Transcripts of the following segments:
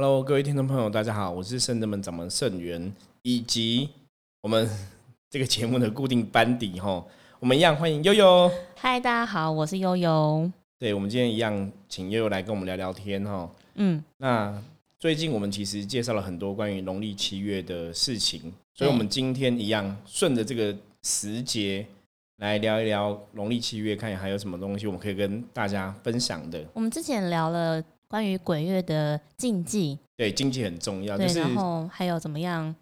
Hello，各位听众朋友，大家好，我是圣人门掌门圣元，以及我们这个节目的固定班底哈，我们一样欢迎悠悠。嗨，大家好，我是悠悠。对，我们今天一样请悠悠来跟我们聊聊天哈。嗯，那最近我们其实介绍了很多关于农历七月的事情，所以我们今天一样顺着这个时节来聊一聊农历七月，看还有什么东西我们可以跟大家分享的。我们之前聊了。关于鬼月的禁忌，对禁忌很重要。对，然后还有怎么样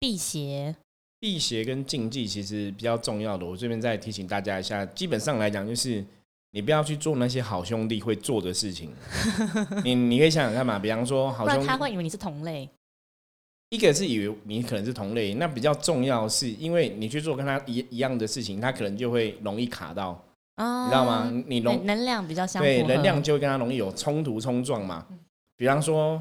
辟邪？辟邪跟禁忌其实比较重要的。我这边再提醒大家一下，基本上来讲，就是你不要去做那些好兄弟会做的事情。你你可以想想看嘛，比方说，好兄弟他会以为你是同类。一个是以为你可能是同类，那比较重要是因为你去做跟他一一样的事情，他可能就会容易卡到。你知道吗？你能能量比较相对，能量就会跟他容易有冲突冲撞嘛。比方说，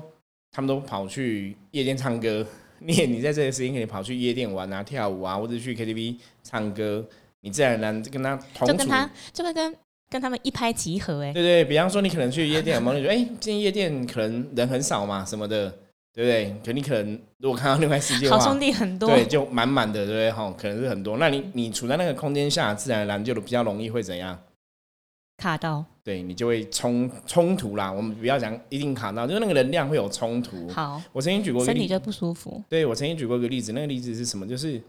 他们都跑去夜店唱歌，你你在这个时间可以跑去夜店玩啊、跳舞啊，或者去 KTV 唱歌，你自然而然跟他同就跟他就会跟跟他们一拍即合哎。对对，比方说你可能去夜店，有没有觉得哎，今天夜店可能人很少嘛，什么的。对不对？可你可能如果看到另外世界，好兄弟很多，对，就满满的，对不对？哈，可能是很多。那你你处在那个空间下，自然而然就比较容易会怎样？卡到。对你就会冲冲突啦。我们不要讲一定卡到，就是那个能量会有冲突。好，我曾经举过，身体就不舒服。对我曾经举过一个例子，那个例子是什么？就是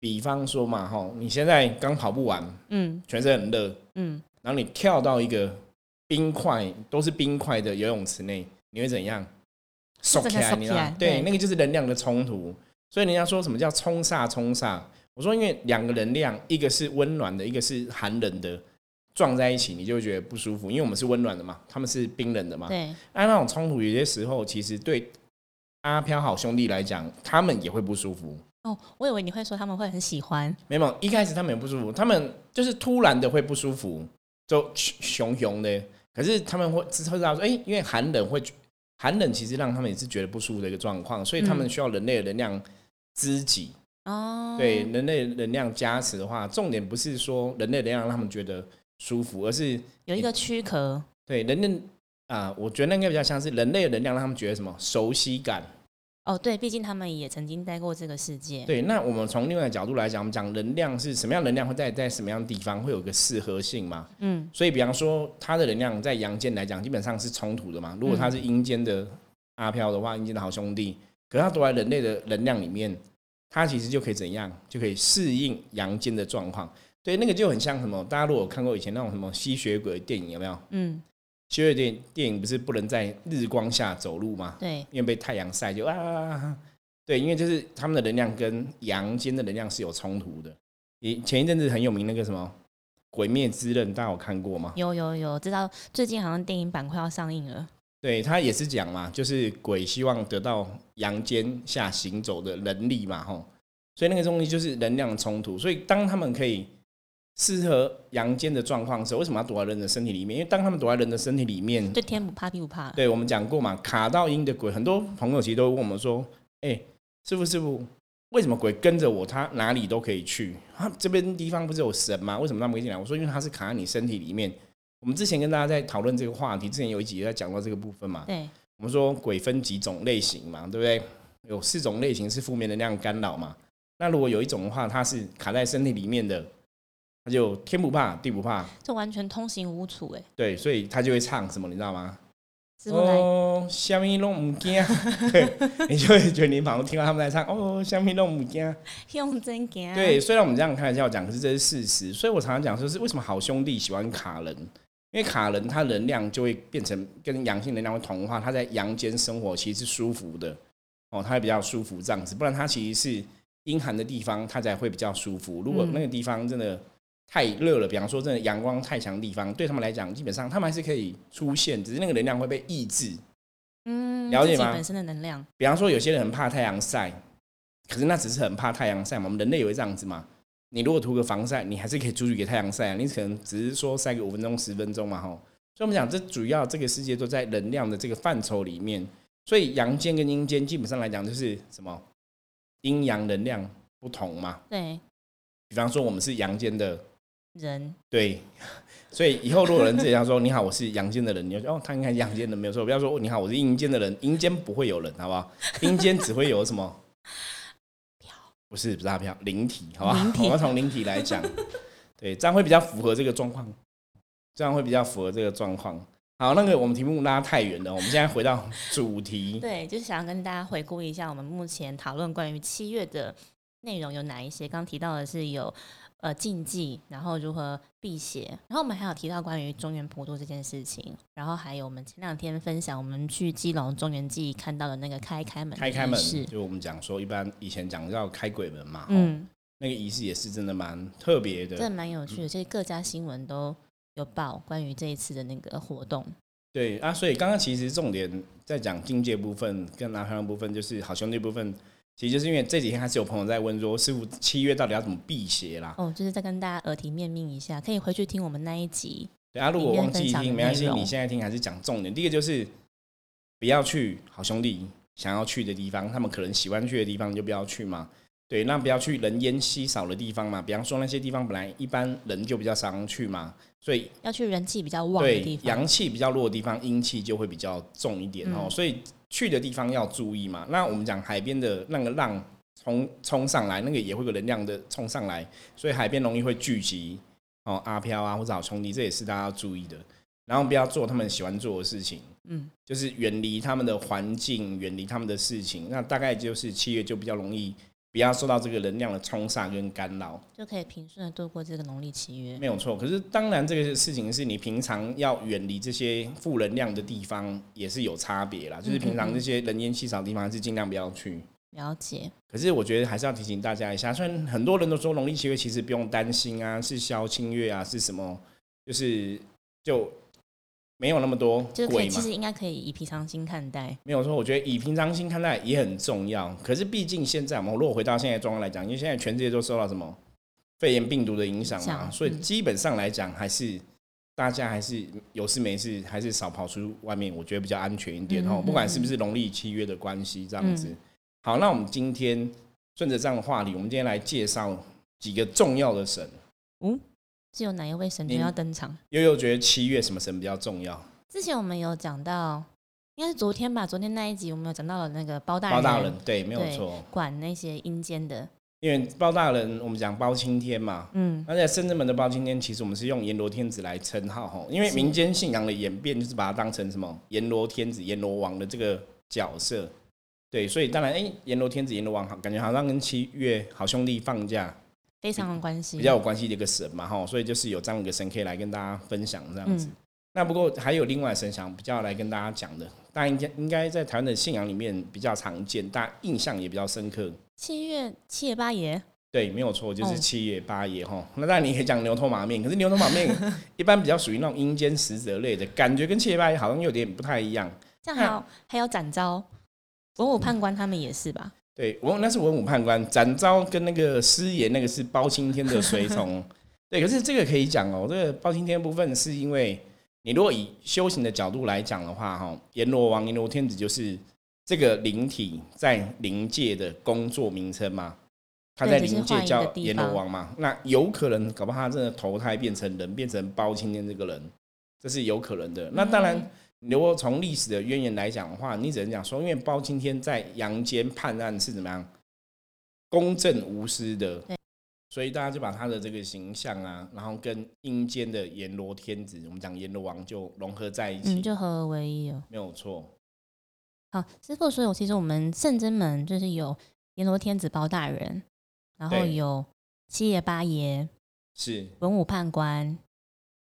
比方说嘛，哈，你现在刚跑步完，嗯，全身很热，嗯，然后你跳到一个冰块都是冰块的游泳池内，你会怎样？收起来，你知道？对，那个就是能量的冲突。所以人家说什么叫冲煞？冲煞？我说，因为两个能量，一个是温暖的，一个是寒冷的，撞在一起，你就会觉得不舒服。因为我们是温暖的嘛，他们是冰冷的嘛。对。按那种冲突，有些时候其实对阿飘好兄弟来讲，他们也会不舒服。哦，我以为你会说他们会很喜欢。没有，一开始他们也不舒服，他们就是突然的会不舒服，就熊熊的。可是他们会知道说，哎，因为寒冷会。寒冷其实让他们也是觉得不舒服的一个状况，所以他们需要人类的能量知己哦。对，人类能量加持的话，重点不是说人类能量让他们觉得舒服，而是有一个躯壳。对，人类啊，我觉得那应该比较像是人类的能量让他们觉得什么熟悉感。哦，对，毕竟他们也曾经待过这个世界。对，那我们从另外角度来讲，我们讲能量是什么样能量会在在什么样的地方会有个适合性嘛？嗯，所以比方说，它的能量在阳间来讲，基本上是冲突的嘛。如果它是阴间的阿飘的话，阴间的好兄弟，可是它躲在人类的能量里面，它其实就可以怎样？就可以适应阳间的状况。对，那个就很像什么？大家如果看过以前那种什么吸血鬼电影，有没有？嗯。七月电电影不是不能在日光下走路吗？对，因为被太阳晒就啊，对，因为就是他们的能量跟阳间的能量是有冲突的。你前一阵子很有名那个什么《鬼灭之刃》，大家有看过吗？有有有，知道最近好像电影版快要上映了。对他也是讲嘛，就是鬼希望得到阳间下行走的能力嘛，吼，所以那个东西就是能量冲突。所以当他们可以。适合阳间的状况时候为什么要躲在人的身体里面？因为当他们躲在人的身体里面，对天不怕地不怕。对我们讲过嘛，卡到阴的鬼，很多朋友其实都问我们说：“哎，师傅师傅，为什么鬼跟着我，他哪里都可以去？他这边地方不是有神吗？为什么他们进来？”我说：“因为他是卡在你身体里面。”我们之前跟大家在讨论这个话题，之前有一集在讲到这个部分嘛。对，我们说鬼分几种类型嘛，对不对？有四种类型是负面能量干扰嘛。那如果有一种的话，它是卡在身体里面的。就天不怕地不怕，这完全通行无阻哎。对，所以他就会唱什么，你知道吗？哦，虾米拢唔惊，你就会觉得你仿佛听到他们在唱哦，虾米拢唔惊，用真惊。对，虽然我们这样开玩笑讲，可是这是事实。所以我常常讲说，是为什么好兄弟喜欢卡人？因为卡人他能量就会变成跟阳性能量会同化，他在阳间生活其实是舒服的哦，他会比较舒服这样子。不然他其实是阴寒的地方，他才会比较舒服。如果那个地方真的。太热了，比方说，真的阳光太强的地方，对他们来讲，基本上他们还是可以出现，只是那个能量会被抑制。嗯，了解吗？本身的能量。比方说，有些人很怕太阳晒，可是那只是很怕太阳晒嘛。我们人类也会这样子嘛。你如果涂个防晒，你还是可以出去给太阳晒啊。你可能只是说晒个五分钟、十分钟嘛，吼。所以我们讲，这主要这个世界都在能量的这个范畴里面。所以阳间跟阴间基本上来讲，就是什么阴阳能量不同嘛。对。比方说，我们是阳间的。人，对，所以以后如果有人这样说你好，我是阳间的人，你就说哦，他应该是阳间的没有错，不要说你好，我是阴间的人，阴间不会有人，好不好？阴间只会有什么？不是不是阿飘，灵体，好吧？我们从灵体来讲，对，这样会比较符合这个状况，这样会比较符合这个状况。好，那个我们题目拉太远了，我们现在回到主题。对，就是想要跟大家回顾一下我们目前讨论关于七月的内容有哪一些。刚提到的是有呃禁忌，然后如何辟邪，然后我们还有提到关于中原普渡这件事情，然后还有我们前两天分享我们去基隆中原记看到的那个开开门开开门，就我们讲说一般以前讲要开鬼门嘛，嗯，那个仪式也是真的蛮特别的，真的蛮有趣的，其实各家新闻都。有报关于这一次的那个活动，对啊，所以刚刚其实重点在讲境界部分跟拿香部分，就是好兄弟部分，其实就是因为这几天还是有朋友在问说，师傅七月到底要怎么辟邪啦？哦，就是再跟大家耳提面命一下，可以回去听我们那一集。对啊，如果忘记听没关系，你现在听还是讲重点。第一个就是不要去好兄弟想要去的地方，他们可能喜欢去的地方，就不要去嘛。对，那不要去人烟稀少的地方嘛。比方说那些地方本来一般人就比较常去嘛，所以要去人气比较旺的地方，阳气比较弱的地方，阴气就会比较重一点哦。所以去的地方要注意嘛。那我们讲海边的那个浪冲冲上来，那个也会有能量的冲上来，所以海边容易会聚集哦阿飘啊或者好兄弟，这也是大家要注意的。然后不要做他们喜欢做的事情，嗯，就是远离他们的环境，远离他们的事情。那大概就是七月就比较容易。不要受到这个能量的冲煞跟干扰，就可以平顺的度过这个农历七月。没有错，可是当然这个事情是你平常要远离这些负能量的地方，也是有差别啦。就是平常这些人烟稀少的地方，还是尽量不要去。了解。可是我觉得还是要提醒大家一下，虽然很多人都说农历七月其实不用担心啊，是消清月啊，是什么，就是就。没有那么多鬼嘛，其实应该可以以平常心看待。没有说，我觉得以平常心看待也很重要。可是毕竟现在，我们如果回到现在状况来讲，因为现在全世界都受到什么肺炎病毒的影响嘛，所以基本上来讲，还是大家还是有事没事，还是少跑出外面，我觉得比较安全一点哦。不管是不是农历七月的关系，这样子。好，那我们今天顺着这样的话题，我们今天来介绍几个重要的神。嗯。是有哪一位神要登场？悠悠觉得七月什么神比较重要？之前我们有讲到，应该是昨天吧。昨天那一集我们有讲到了那个包大人，包大人对，没有错，管那些阴间的。因为包大人，我们讲包青天嘛，嗯，而且深圳门的包青天，其实我们是用阎罗天子来称号吼。因为民间信仰的演变，就是把它当成什么阎罗天子、阎罗王的这个角色。对，所以当然，哎，阎罗天子、阎罗王，好，感觉好像跟七月好兄弟放假。非常有关系，比较有关系的一个神嘛，哈，所以就是有这样一个神可以来跟大家分享这样子。那不过还有另外神想比较来跟大家讲的，大家应该应该在台湾的信仰里面比较常见，大家印象也比较深刻。七月七爷八爷，对，没有错，就是七月八爷哈。那当然你可以讲牛头马面，可是牛头马面一般比较属于那种阴间使者类的感觉，跟七月八爷好像有点不太一样。这样还有还有展昭文武判官他们也是吧？对，文那是文武判官，展昭跟那个师爷那个是包青天的随从。对，可是这个可以讲哦，这个包青天部分是因为你如果以修行的角度来讲的话，哈，阎罗王、阎罗天子就是这个灵体在灵界的工作名称嘛。他在灵界叫阎罗王嘛，那有可能搞不好他真的投胎变成人，变成包青天这个人，这是有可能的。那当然。如果从历史的渊源来讲的话，你只能讲说，因为包青天在阳间判案是怎么样公正无私的，所以大家就把他的这个形象啊，然后跟阴间的阎罗天子，我们讲阎罗王就融合在一起，就合而为一了，没有错。好，师傅，所以其实我们圣真门就是有阎罗天子包大人，然后有七爷八爷，是文武判官，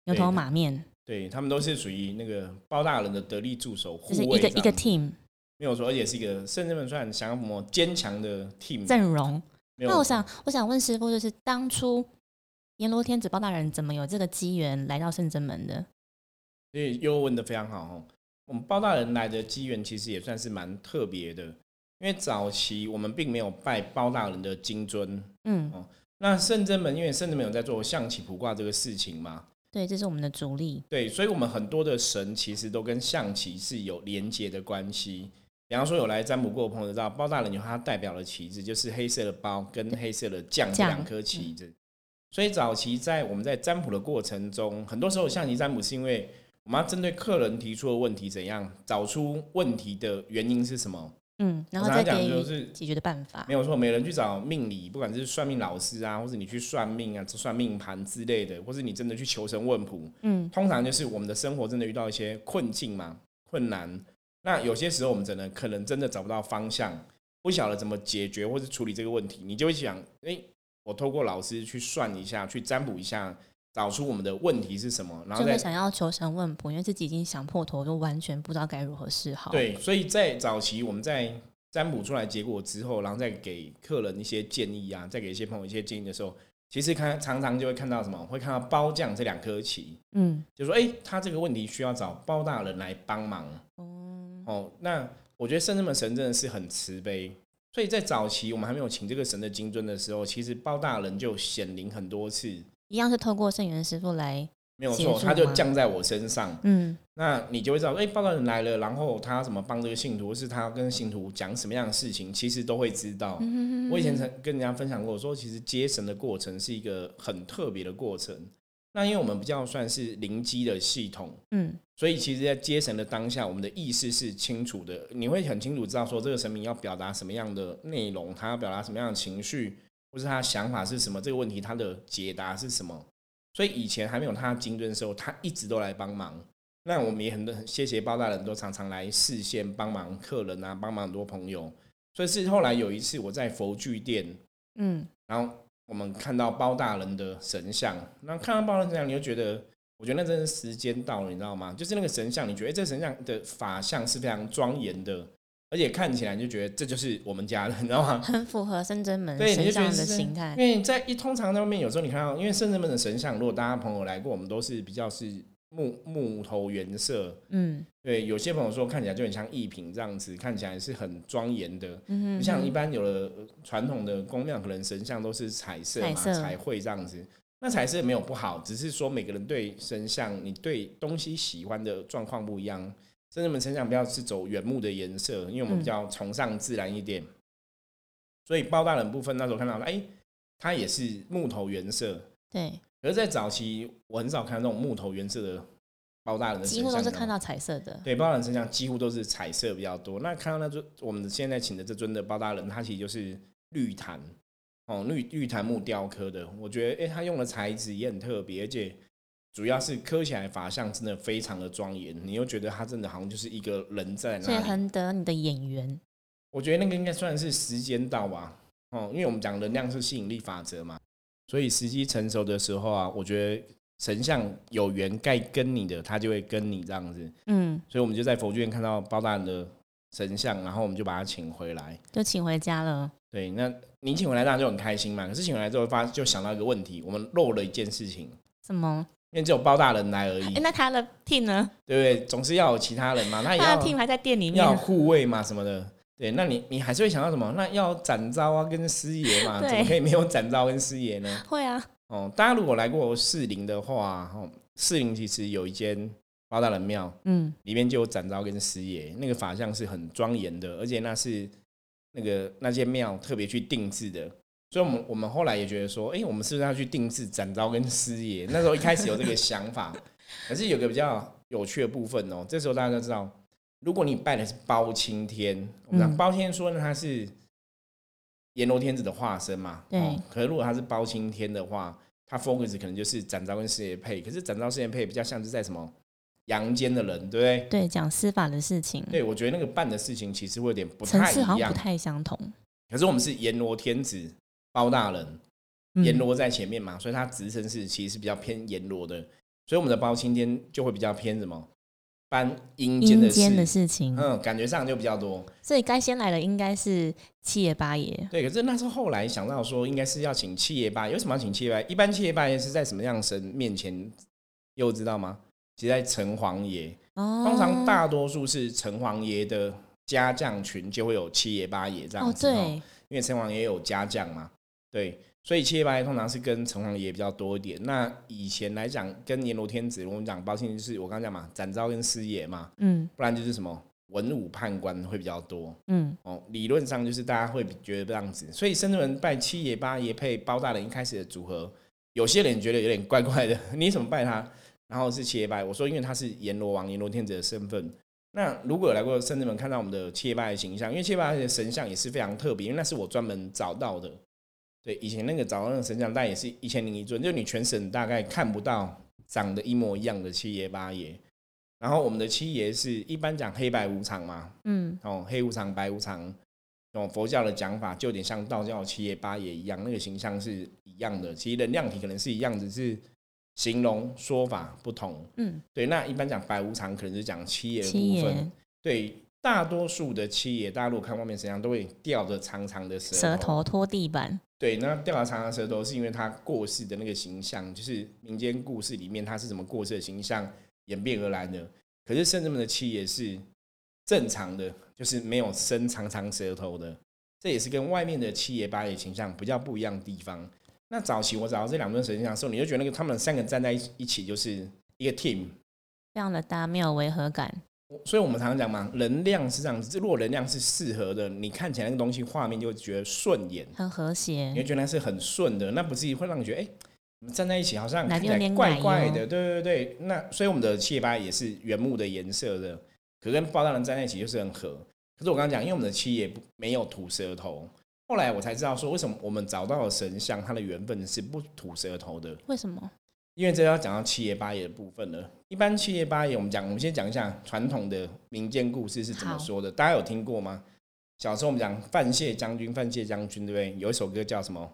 牛头马面。对他们都是属于那个包大人的得力助手，就是一个一个 team，没有说，而且是一个甚至们算想要什么坚强的 team 阵容。那我想，我想问师傅，就是当初阎罗天子包大人怎么有这个机缘来到圣真门的？所以又问的非常好哦。我们包大人来的机缘其实也算是蛮特别的，因为早期我们并没有拜包大人的金尊。嗯，哦，那圣真门因为圣真门有在做象棋卜卦这个事情嘛。对，这是我们的主力。对，所以，我们很多的神其实都跟象棋是有连接的关系。比方说，有来占卜过的朋友知道，包大人牛它代表的旗帜就是黑色的包跟黑色的将这两颗旗子。所以早期在我们在占卜的过程中，很多时候象棋占卜是因为我们要针对客人提出的问题，怎样找出问题的原因是什么。嗯，然后再给予解决的办法。没有错，每人去找命理，不管是算命老师啊，或者你去算命啊、算命盘之类的，或是你真的去求神问卜，嗯，通常就是我们的生活真的遇到一些困境嘛、困难。那有些时候我们真的可能真的找不到方向，不晓得怎么解决或是处理这个问题，你就会想，哎，我透过老师去算一下，去占卜一下。找出我们的问题是什么，然后再想要求神问卜，因为自己已经想破头，都完全不知道该如何是好。对，所以在早期我们在占卜出来结果之后，然后再给客人一些建议啊，再给一些朋友一些建议的时候，其实看常常就会看到什么，会看到包匠这两颗棋，嗯，就说哎，他这个问题需要找包大人来帮忙。哦，哦，那我觉得圣人们神真的是很慈悲，所以在早期我们还没有请这个神的金尊的时候，其实包大人就显灵很多次。一样是透过圣元师傅来，没有错，他就降在我身上。嗯，那你就会知道，哎，报道人来了，然后他怎么帮这个信徒，是他跟信徒讲什么样的事情，其实都会知道。我以前曾跟人家分享过，说其实接神的过程是一个很特别的过程。那因为我们比较算是灵机的系统，嗯，所以其实，在接神的当下，我们的意识是清楚的，你会很清楚知道说这个神明要表达什么样的内容，他要表达什么样的情绪。不是他想法是什么？这个问题他的解答是什么？所以以前还没有他精准的时候，他一直都来帮忙。那我们也很多谢谢包大人都常常来视线帮忙客人啊，帮忙很多朋友。所以是后来有一次我在佛具店，嗯，然后我们看到包大人的神像，那看到包大人神像，你就觉得，我觉得那真是时间到了，你知道吗？就是那个神像，你觉得这神像的法相是非常庄严的。而且看起来就觉得这就是我们家的，你知道吗？很符合深圳门神像的形态。因为在一通常在外面，有时候你看到，因为深圳门的神像，如果大家朋友来过，我们都是比较是木木头原色。嗯，对，有些朋友说看起来就很像艺品这样子，看起来是很庄严的。嗯像一般有的传统的宫庙，可能神像都是彩色嘛，彩绘这样子。那彩色没有不好，只是说每个人对神像，你对东西喜欢的状况不一样。真正们身上比较是走原木的颜色，因为我们比较崇尚自然一点，所以包大人部分那时候看到，哎，它也是木头原色。对。而在早期，我很少看到那种木头原色的包大人的，几乎都是看到彩色的。对，包大人身上几乎都是彩色比较多。那看到那尊我们现在请的这尊的包大人，它其实就是绿檀哦，绿绿檀木雕刻的。我觉得，哎，他用的材质也很特别，而且。主要是磕起来法相真的非常的庄严，你又觉得他真的好像就是一个人在那，所以很得你的眼缘。我觉得那个应该算是时间到吧，哦，因为我们讲能量是吸引力法则嘛，所以时机成熟的时候啊，我觉得神像有缘该跟你的，他就会跟你这样子。嗯，所以我们就在佛院看到包大人的神像，然后我们就把他请回来，就请回家了。对，那你请回来当然就很开心嘛。可是请回来之后发就想到一个问题，我们漏了一件事情。什么？因为只有包大人来而已。那他的 team 呢？对不对？总是要有其他人嘛。那他的 team 还在店里面，要护卫嘛什么的。对，那你你还是会想到什么？那要展昭啊，跟师爷嘛，怎么可以没有展昭跟师爷呢？会啊。哦，大家如果来过士林的话，哦，士林其实有一间包大人庙，嗯，里面就有展昭跟师爷，那个法像是很庄严的，而且那是那个那间庙特别去定制的。所以，我们我们后来也觉得说，哎，我们是不是要去定制展昭跟师爷？那时候一开始有这个想法，可是有个比较有趣的部分哦。这时候大家都知道，如果你拜的是包青天，我们包青天说呢，他是阎罗天子的化身嘛。对。可是如果他是包青天的话，他 focus 可能就是展昭跟师爷配。可是展昭师爷配比较像是在什么阳间的人，对不对？对，讲司法的事情。对，我觉得那个办的事情其实会有点不太一样，不太相同。可是我们是阎罗天子。包大人，阎罗在前面嘛，所以他职称是其实是比较偏阎罗的，所以我们的包青天就会比较偏什么，搬阴间的事情，嗯，感觉上就比较多。所以该先来的应该是七爷八爷。对，可是那是后来想到说，应该是要请七爷八爷。为什么要请七爷八爷？一般七爷八爷是在什么样神面前？又知道吗？其实在城隍爷。哦。通常大多数是城隍爷的家将群就会有七爷八爷这样子。哦，对。因为城隍爷有家将嘛。对，所以七爷八爷通常是跟城隍爷比较多一点。那以前来讲，跟阎罗天子，我们讲包青天就是我刚刚讲嘛，展昭跟师爷嘛，嗯，不然就是什么文武判官会比较多，嗯，哦，理论上就是大家会觉得这样子。所以深圳人拜七爷八爷配包大人一开始的组合，有些人觉得有点怪怪的，你怎么拜他？然后是七爷拜，我说因为他是阎罗王、阎罗天子的身份。那如果有来过深圳门看到我们的七爷拜的形象，因为七爷拜的神像也是非常特别，因为那是我专门找到的。对，以前那个找到那个神像，但也是一千零一尊，就你全省大概看不到长得一模一样的七爷八爷。然后我们的七爷是一般讲黑白无常嘛，嗯，哦，黑无常、白无常，哦，佛教的讲法就有点像道教七爷八爷一样，那个形象是一样的，其实能量体可能是一样，只是形容说法不同。嗯，对，那一般讲白无常，可能是讲七爷的部分。对，大多数的七爷，大家如果看外面神像，都会吊着长长的舌舌头拖地板。对，那吊着长长舌头，是因为他过世的那个形象，就是民间故事里面他是怎么过世的形象演变而来的。可是圣人们的七爷是正常的，就是没有伸长长舌头的，这也是跟外面的七爷八爷形象比较不一样的地方。那早期我找到这两尊神像的时候，你就觉得那个他们三个站在一起就是一个 team，这样的搭没有违和感。所以我们常常讲嘛，能量是这样子。如果能量是适合的，你看起来那个东西画面就会觉得顺眼，很和谐，你会觉得是很顺的。那不是会让你觉得哎，站在一起好像看起来怪怪的。对对对，那所以我们的七爷八也是原木的颜色的，可跟包大人站在一起就是很合。可是我刚刚讲，因为我们的七爷没有吐舌头，后来我才知道说，为什么我们找到的神像，它的缘分是不吐舌头的？为什么？因为这要讲到七爷八爷的部分了。一般七爷八爷，我们讲，我们先讲一下传统的民间故事是怎么说的。大家有听过吗？小时候我们讲范谢将军，范谢将军对不对？有一首歌叫什么？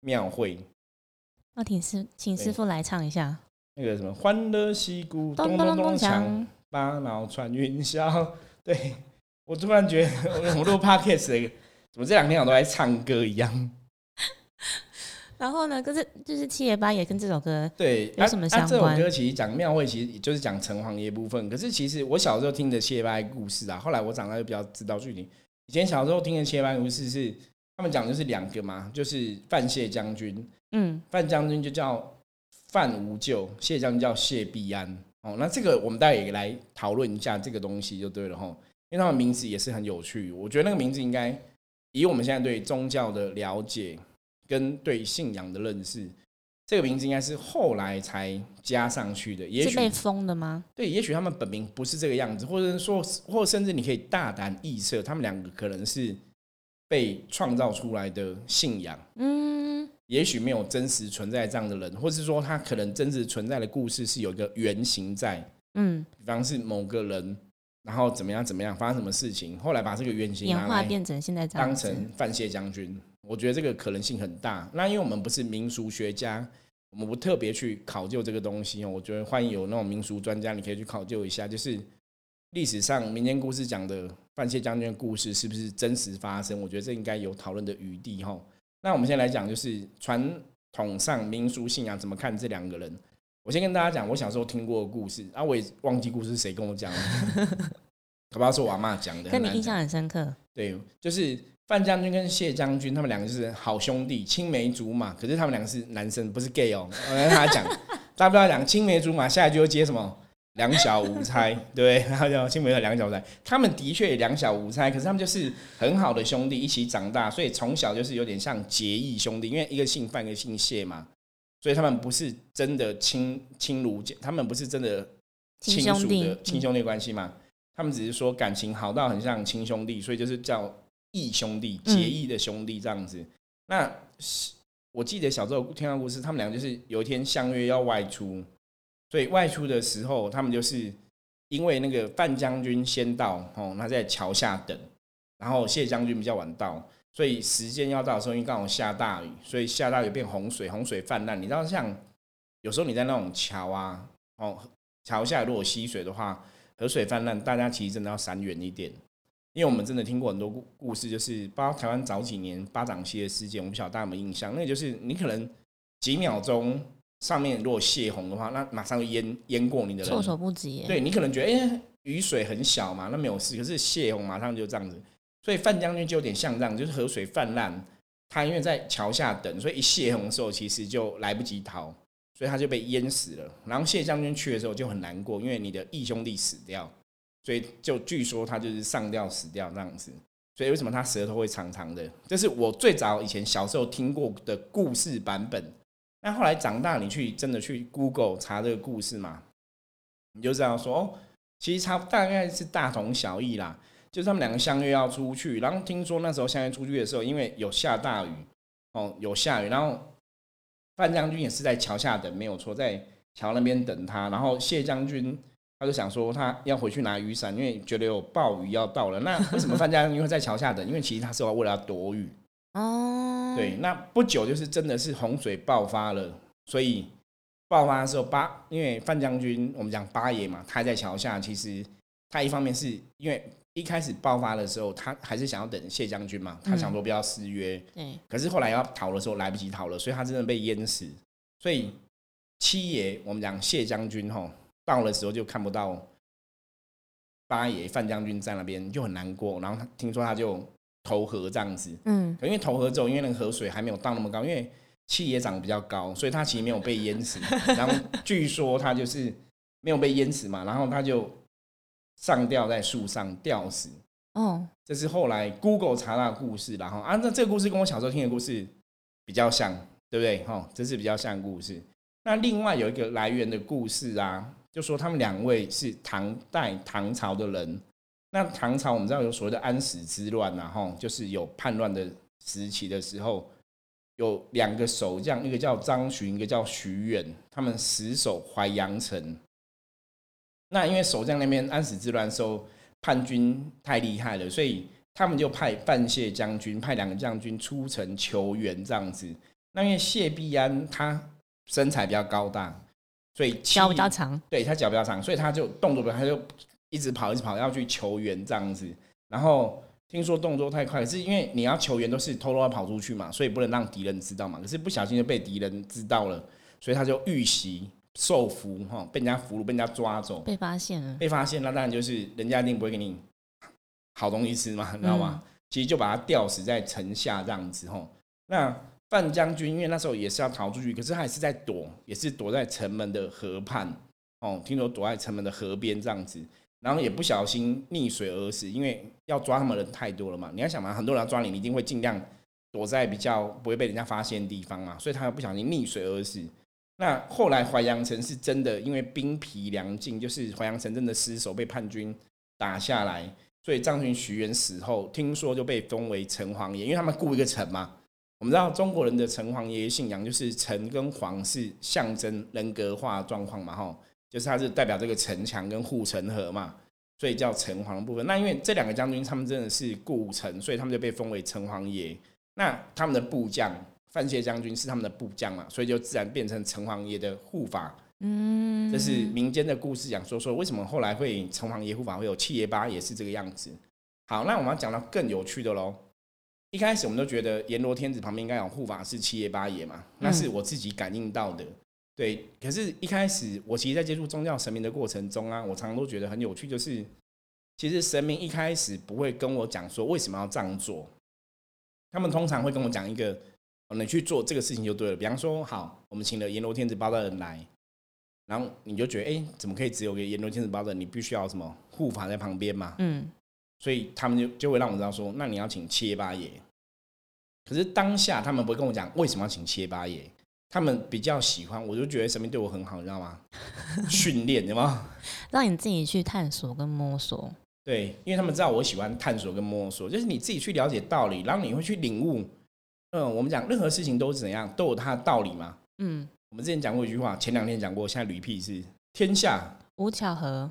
庙会。那请师，请师傅来唱一下。那个什么，欢乐西谷，咚咚咚锵，巴脑穿云霄。对我突然觉得，我录 podcast 怎么这两天我都在唱歌一样。然后呢？可是就是七爷八爷跟这首歌对有什么相关？这首歌其实讲庙会，其实就是讲城隍爷部分。可是其实我小时候听的七爷八爷故事啊，后来我长大就比较知道具体。以前小时候听的七爷八爷故事是他们讲的是两个嘛，就是范谢将军，嗯，范将军就叫范无咎，谢将军叫谢必安。哦，那这个我们大家也来讨论一下这个东西就对了哈，因为他们名字也是很有趣。我觉得那个名字应该以我们现在对宗教的了解。跟对信仰的认识，这个名字应该是后来才加上去的。也是被封的吗？对，也许他们本名不是这个样子，或者说，或甚至你可以大胆臆测，他们两个可能是被创造出来的信仰。嗯，也许没有真实存在这样的人，或是说他可能真实存在的故事是有一个原型在。嗯，比方是某个人，然后怎么样怎么样发生什么事情，后来把这个原型演化变成现在当成范谢将军。我觉得这个可能性很大。那因为我们不是民俗学家，我们不特别去考究这个东西哦。我觉得欢迎有那种民俗专家，你可以去考究一下，就是历史上民间故事讲的范谢将军的故事是不是真实发生？我觉得这应该有讨论的余地哈。那我们先来讲，就是传统上民俗信仰怎么看这两个人。我先跟大家讲，我小时候听过的故事啊，我也忘记故事是谁跟我讲的，可不要说我阿妈讲的，跟你印象很深刻。对，就是。范将军跟谢将军，他们两个是好兄弟，青梅竹马。可是他们两个是男生，不是 gay 哦。我跟他讲，大不了讲青梅竹马，下一句又接什么两小无猜，对然后叫青梅和两小无猜。他们的确两小无猜，可是他们就是很好的兄弟，一起长大，所以从小就是有点像结义兄弟。因为一个姓范，一个姓谢嘛，所以他们不是真的亲亲如他们不是真的亲属的亲兄弟关系嘛。他们只是说感情好到很像亲兄弟，所以就是叫。义兄弟结义的兄弟这样子，那我记得小时候听到故事，他们两个就是有一天相约要外出，所以外出的时候，他们就是因为那个范将军先到哦，他在桥下等，然后谢将军比较晚到，所以时间要到的时候，因为刚好下大雨，所以下大雨变洪水，洪水泛滥。你知道，像有时候你在那种桥啊，哦，桥下如果溪水的话，河水泛滥，大家其实真的要闪远一点。因为我们真的听过很多故故事，就是包括台湾早几年巴掌溪的事件，我不晓得大家有没有印象？那个就是你可能几秒钟上面如果泄洪的话，那马上就淹淹过你的人，措手不及。对你可能觉得哎雨水很小嘛，那没有事，可是泄洪马上就这样子。所以范将军就有点像这样，就是河水泛滥，他因为在桥下等，所以一泄洪的时候其实就来不及逃，所以他就被淹死了。然后谢将军去的时候就很难过，因为你的义兄弟死掉。所以就据说他就是上吊死掉这样子，所以为什么他舌头会长长的？这是我最早以前小时候听过的故事版本。那后来长大，你去真的去 Google 查这个故事嘛，你就知道说哦，其实差大概是大同小异啦。就是他们两个相约要出去，然后听说那时候相约出去的时候，因为有下大雨哦，有下雨，然后范将军也是在桥下等，没有错，在桥那边等他。然后谢将军他就想说他要回去拿雨伞，因为觉得有暴雨要到了。那为什么范将军会在桥下等？因为其实他是为了要躲雨哦。对，那不久就是真的是洪水爆发了，所以爆发的时候八，因为范将军我们讲八爷嘛，他在桥下，其实他一方面是因为。一开始爆发的时候，他还是想要等谢将军嘛，他想说不要失约。对。可是后来要逃的时候来不及逃了，所以他真的被淹死。所以七爷，我们讲谢将军吼，到的时候就看不到八爷范将军在那边，就很难过。然后他听说他就投河这样子。嗯。因为投河之后，因为那个河水还没有到那么高，因为气也长得比较高，所以他其实没有被淹死。然后据说他就是没有被淹死嘛，然后他就。上吊在树上吊死，哦，这是后来 Google 查到的故事，然后啊，那这个故事跟我小时候听的故事比较像，对不对？哈，这是比较像故事。那另外有一个来源的故事啊，就说他们两位是唐代唐朝的人。那唐朝我们知道有所谓的安史之乱呐，哈，就是有叛乱的时期的时候，有两个守将，一个叫张巡，一个叫徐远，他们死守淮阳城。那因为守将那边安史之乱时候叛军太厉害了，所以他们就派范谢将军派两个将军出城求援这样子。那因为谢必安他身材比较高大，所以脚比较长，对他脚比较长，所以他就动作不，他就一直跑一直跑要去求援这样子。然后听说动作太快，可是因为你要求援都是偷偷跑出去嘛，所以不能让敌人知道嘛。可是不小心就被敌人知道了，所以他就遇袭。受俘哈，被人家俘虏，被人家抓走，被发现了，被发现，那当然就是人家一定不会给你好东西吃嘛，你知道吗？其实就把他吊死在城下这样子吼。那范将军因为那时候也是要逃出去，可是他也是在躲，也是躲在城门的河畔哦。听说躲在城门的河边这样子，然后也不小心溺水而死，因为要抓他们人太多了嘛。你要想嘛，很多人要抓你，你一定会尽量躲在比较不会被人家发现的地方嘛，所以他不小心溺水而死。那后来淮阳城是真的，因为兵疲粮尽，就是淮阳城真的失守，被叛军打下来，所以张巡、徐元死后，听说就被封为城隍爷，因为他们雇一个城嘛。我们知道中国人的城隍爷信仰，就是城跟皇是象征人格化状况嘛，哈，就是它是代表这个城墙跟护城河嘛，所以叫城隍的部分。那因为这两个将军他们真的是故城，所以他们就被封为城隍爷。那他们的部将。范谢将军是他们的部将嘛，所以就自然变成城隍爷的护法。嗯，这是民间的故事，讲说说为什么后来会城隍爷护法会有七爷八爷是这个样子。好，那我们要讲到更有趣的喽。一开始我们都觉得阎罗天子旁边应该有护法是七爷八爷嘛，那是我自己感应到的。对，可是一开始我其实，在接触宗教神明的过程中啊，我常常都觉得很有趣，就是其实神明一开始不会跟我讲说为什么要这样做，他们通常会跟我讲一个。你去做这个事情就对了。比方说，好，我们请了阎罗天子八的人来，然后你就觉得，哎，怎么可以只有个阎罗天子包的？你必须要什么护法在旁边嘛？嗯，所以他们就就会让我知道说，那你要请七爷八爷。可是当下他们不会跟我讲为什么要请七爷八爷，他们比较喜欢，我就觉得神明对我很好，你知道吗？训练，对吗？让你自己去探索跟摸索。对，因为他们知道我喜欢探索跟摸索，就是你自己去了解道理，然后你会去领悟。嗯，我们讲任何事情都是怎样，都有它的道理嘛。嗯，我们之前讲过一句话，前两天讲过，现在驴屁是天下无巧合，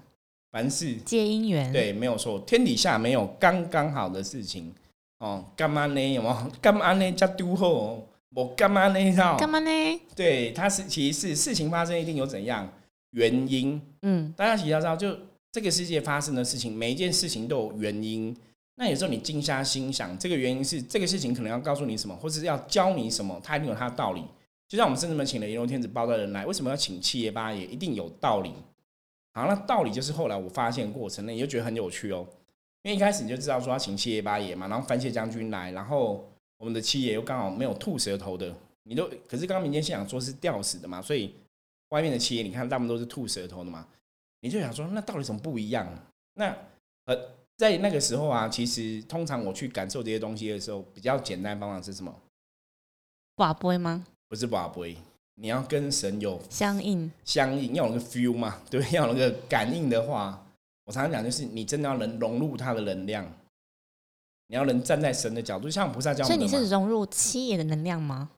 凡事皆因缘。对，没有错，天底下没有刚刚好的事情。哦，干嘛呢？有吗？干嘛呢？叫丢后，我干嘛呢？干嘛呢？对，它是其实是事情发生一定有怎样原因。嗯，大家其实要知道，就这个世界发生的事情，每一件事情都有原因。那有时候你静下心想，这个原因是这个事情可能要告诉你什么，或是要教你什么，它一定有它的道理。就像我们甚至们请了阎罗天子包的人来，为什么要请七爷八爷？一定有道理。好，那道理就是后来我发现过程，那你就觉得很有趣哦。因为一开始你就知道说要请七爷八爷嘛，然后番茄将军来，然后我们的七爷又刚好没有吐舌头的，你都可是刚刚民间信仰说是吊死的嘛，所以外面的七爷你看大部分都是吐舌头的嘛，你就想说那到底怎么不一样？那呃。在那个时候啊，其实通常我去感受这些东西的时候，比较简单方法是什么？寡杯吗？不是寡杯，你要跟神有相应，相应，要有那个 feel 嘛，对，要有那个感应的话，我常常讲就是你真的要能融入他的能量，你要能站在神的角度，像菩萨教我所以。你是融入七爷的能量吗？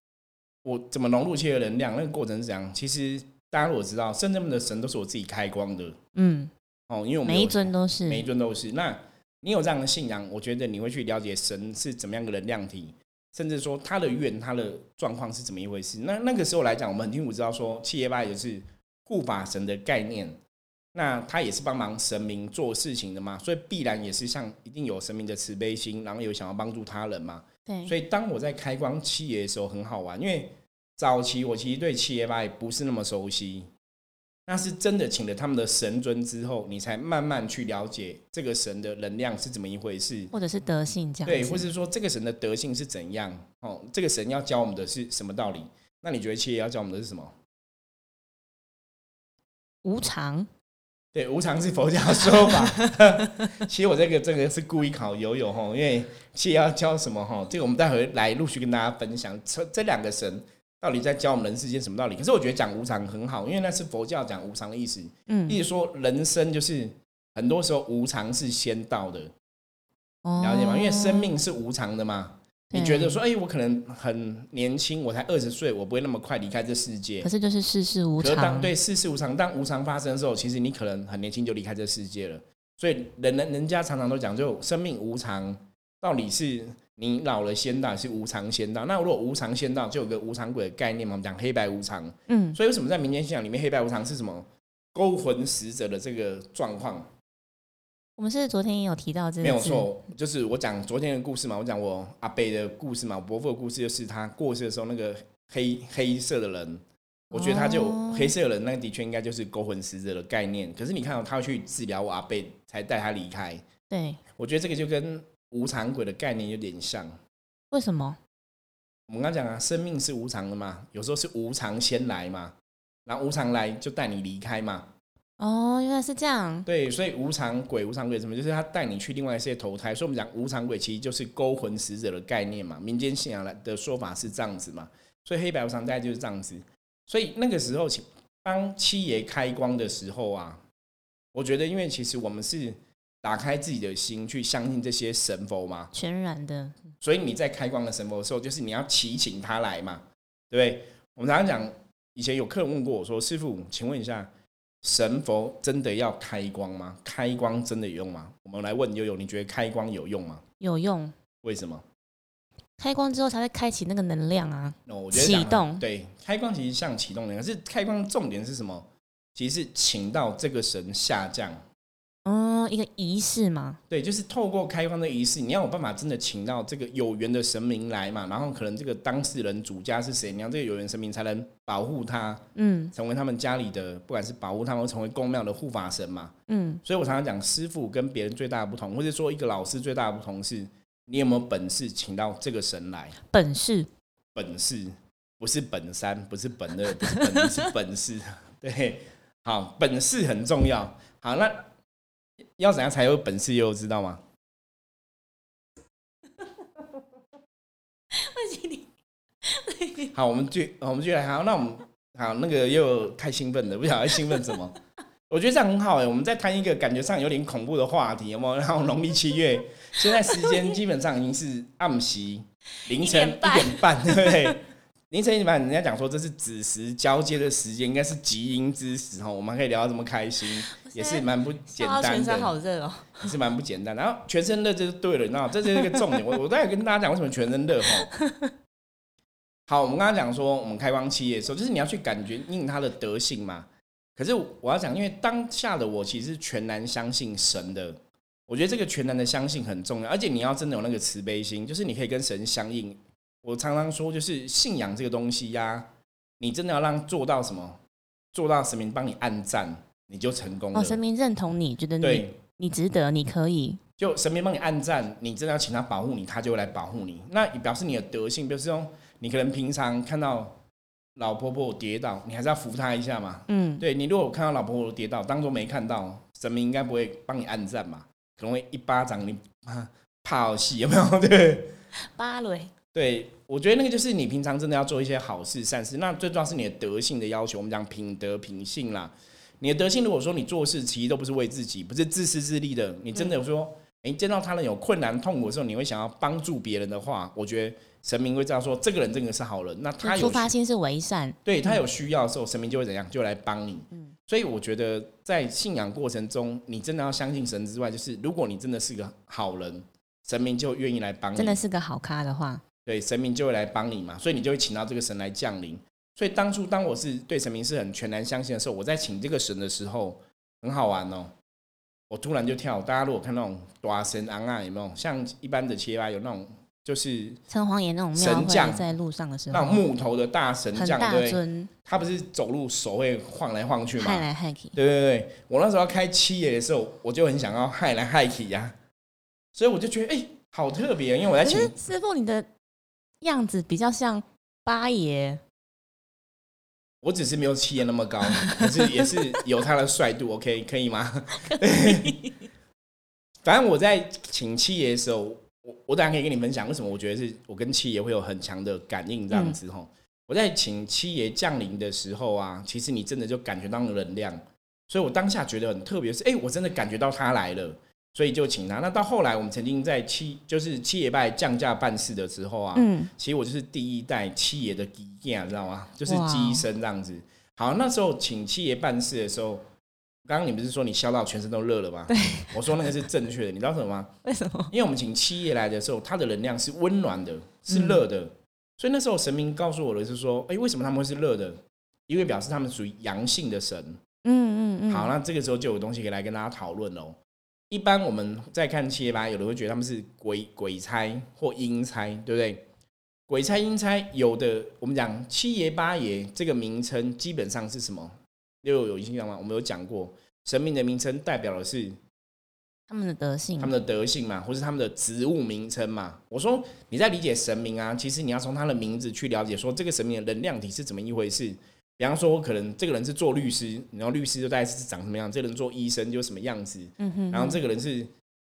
我怎么融入七的能量？那个过程是怎样？其实大家如果知道，圣正的神都是我自己开光的嗯，哦，因为我每一尊都是，每一尊都是。那你有这样的信仰，我觉得你会去了解神是怎么样的能量体，甚至说他的愿、他的状况是怎么一回事。那那个时候来讲，我们很清楚知道说，七爷八也是护法神的概念，那他也是帮忙神明做事情的嘛，所以必然也是像一定有神明的慈悲心，然后有想要帮助他人嘛。对，所以当我在开光七爷的时候很好玩，因为早期我其实对七爷八也不是那么熟悉，那是真的请了他们的神尊之后，你才慢慢去了解这个神的能量是怎么一回事，或者是德性这样对，或是说这个神的德性是怎样哦，这个神要教我们的是什么道理？那你觉得七爷要教我们的是什么？无常，对，无常是佛教说法。其实我这个这个是故意考游泳哈，因为七爷要教什么哈，这个我们待会来陆续跟大家分享。这这两个神到底在教我们人世间什么道理？可是我觉得讲无常很好，因为那是佛教讲无常的意思，嗯，意思说人生就是很多时候无常是先到的，了解吗？因为生命是无常的嘛。你觉得说，哎、我可能很年轻，我才二十岁，我不会那么快离开这世界可。是就是世事无可是当常，对世事无常，当无常发生的时候，其实你可能很年轻就离开这世界了。所以人人人家常常都讲，就生命无常，到底是你老了先到，是无常先到？那如果无常先到，就有个无常鬼的概念嘛，我们讲黑白无常。嗯，所以为什么在民间信仰里面，黑白无常是什么？勾魂使者的这个状况，我们是昨天也有提到这个，没有，错，就是我讲昨天的故事嘛，我讲我阿贝的故事嘛，我伯父的故事就是他过世的时候那个黑黑色的人，我觉得他就哦黑色的人，那的确应该就是勾魂使者的概念。可是你看到、他要去治疗我阿贝，才带他离开，对，我觉得这个就跟无常鬼的概念有点像。为什么？我们刚讲啊，生命是无常的嘛，有时候是无常先来嘛，然后无常来就带你离开嘛。哦，原来是这样，对，所以无常鬼、无常鬼什么，就是他带你去另外一些投胎。所以我们讲无常鬼其实就是勾魂使者的概念嘛，民间信仰来的说法是这样子嘛。所以黑白无常大概就是这样子。所以那个时候，请当七爷开光的时候啊，我觉得因为其实我们是打开自己的心去相信这些神佛吗，全然的，所以你在开光的神佛的时候，就是你要祈请他来嘛，对不对？我们常常讲，以前有客人问过我说：“师傅，请问一下，神佛真的要开光吗？开光真的有用吗？”我们来问悠悠，你觉得开光有用吗？有用。为什么？开光之后才会开启那个能量啊，那我觉得讲启动对开光其实像启动的，可是开光重点是什么？其实是请到这个神下降。嗯，一个仪式嘛，对，就是透过开光的仪式，你要有办法真的请到这个有缘的神明来嘛，然后可能这个当事人主家是谁，你要这个有缘神明才能保护他，嗯成为他们家里的，不管是保护他们，或成为公庙的护法神嘛。嗯，所以我常常讲，师傅跟别人最大的不同，或者说一个老师最大的不同是，你有没有本事请到这个神来？本事，本事不是本三，不是本二，不是本一，是本事。对，好，本事很重要。好，那要怎样才有本事？又知道吗？好，我们继我们继续来。好，那我们好，那个又太兴奋了，不晓得兴奋什么。我觉得这样很好哎，我们再谈一个感觉上有点恐怖的话题，有没有？然后农历七月，现在时间基本上已经是暗时凌晨一一点半点半，对不对？凌晨一点半，人家讲说这是子时交接的时间，应该是极阴之时哈。我们可以聊到这么开心，也是蛮不简单全身好的，热哦。也是蛮不简单。然后全身热就是对了，你知道，这就是一个重点。我我待会跟大家讲为什么全身热哈。好，我们刚刚讲说，我们开光七夜的时候，就是你要去感觉应它的德性嘛。可是我要讲，因为当下的我其实是全然相信神的，我觉得这个全然的相信很重要，而且你要真的有那个慈悲心，就是你可以跟神相应。我常常说，就是信仰这个东西呀、你真的要让做到什么，做到神明帮你按赞，你就成功了。哦，神明认同你，觉得你，你值得，你可以，就神明帮你按赞，你真的要请他保护你，他就会来保护你。那也表示你的德性，比如说你可能平常看到老婆婆跌倒，你还是要扶她一下嘛。嗯，对你如果看到老婆婆跌倒，当做没看到，神明应该不会帮你按赞嘛，可能会一巴掌你啊怕好戏有没有？对芭蕾，对，我觉得那个就是你平常真的要做一些好事善事，那最重要是你的德性的要求。我们讲品德品性啦，你的德性如果说你做事其实都不是为自己，不是自私自利的，你真的有说，哎，见到他人有困难痛苦的时候，你会想要帮助别人的话，我觉得神明会这样说，这个人真的是好人。那他有出发心是为善，对他有需要的时候，神明就会怎样，就来帮你。嗯，所以我觉得在信仰过程中，你真的要相信神之外，就是如果你真的是个好人，神明就愿意来帮你。真的是个好咖的话。对，神明就会来帮你嘛，所以你就会请到这个神来降临。所以当初当我是对神明是很全然相信的时候，我在请这个神的时候，很好玩哦。我突然就跳，大家如果看那种大神昂啊，有没有像一般的切吧，有那种就是城隍爷那种神将在路上的时候，那种木头的大神将，对，他不是走路手会晃来晃去嘛，害来害去。对对对，我那时候要开七爷的时候，我就很想要害来害去呀，所以我就觉得哎，好特别，因为我在请师傅你的。样子比较像八爷，我只是没有七爷那么高，可是也是有他的帅度。OK，可以吗？反正我在请七爷的时候，我我等下可以跟你分享为什么我觉得是我跟七爷会有很强的感应这样子哈。我在请七爷降临的时候啊，其实你真的就感觉到能量，所以我当下觉得很特别，是哎，我真的感觉到他来了。所以就请他。那到后来，我们曾经在七就是七爷拜降价办事的时候啊，嗯，其实我就是第一代七爷的机件，知道吗？就是机身这样子。好，那时候请七爷办事的时候，刚刚你不是说你笑到全身都热了吗？对，我说那个是正确的。你知道什么吗？为什么？因为我们请七爷来的时候，他的能量是温暖的，是热的。所以那时候神明告诉我的是说，哎，为什么他们会是热的？因为表示他们属于阳性的神。嗯嗯嗯。好，那这个时候就有东西可以来跟大家讨论喽。一般我们在看七爷八，有的会觉得他们是鬼鬼差或阴差，对不对？鬼差阴差，有的我们讲七爷八爷这个名称基本上是什么？又有印象吗？我们有讲过，神明的名称代表的是他们的德性，他们的德性嘛，或是他们的职务名称嘛。我说你在理解神明啊，其实你要从他的名字去了解，说这个神明的能量体是怎么一回事。比方说，可能这个人是做律师，然后律师就大概是长什么样？这个人做医生就什么样子？嗯哼。然后这个人是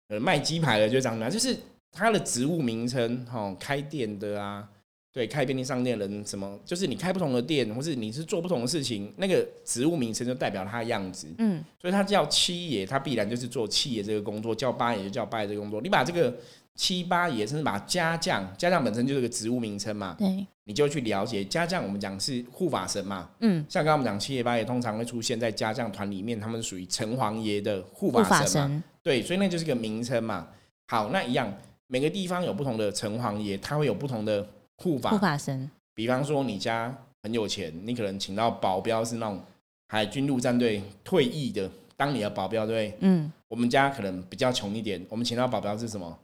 呃卖鸡排的，就长什么样？就是他的职务名称，哈，开店的啊，对，开便利商店的人什么？就是你开不同的店，或是你是做不同的事情，那个职务名称就代表他的样子。嗯。所以他叫七爷，他必然就是做七爷这个工作；叫八爷就叫八爷这个工作。你把这个。七八爷甚至把家将，家将本身就是个职务名称嘛，对，你就去了解家将。我们讲是护法神嘛，嗯，像刚刚我们讲七爷八爷，通常会出现在家将团里面，他们属于城隍爷的护法神嘛，对，所以那就是个名称嘛。好，那一样，每个地方有不同的城隍爷，他会有不同的护法护法神。比方说你家很有钱，你可能请到保镖是那种海军陆战队退役的当你的保镖，对，嗯，我们家可能比较穷一点，我们请到保镖是什么？